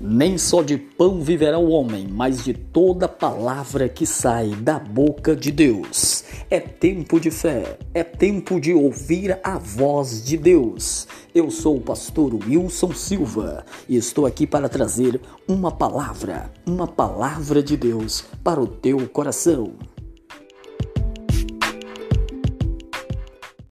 Nem só de pão viverá o homem, mas de toda palavra que sai da boca de Deus. É tempo de fé, é tempo de ouvir a voz de Deus. Eu sou o pastor Wilson Silva e estou aqui para trazer uma palavra, uma palavra de Deus para o teu coração.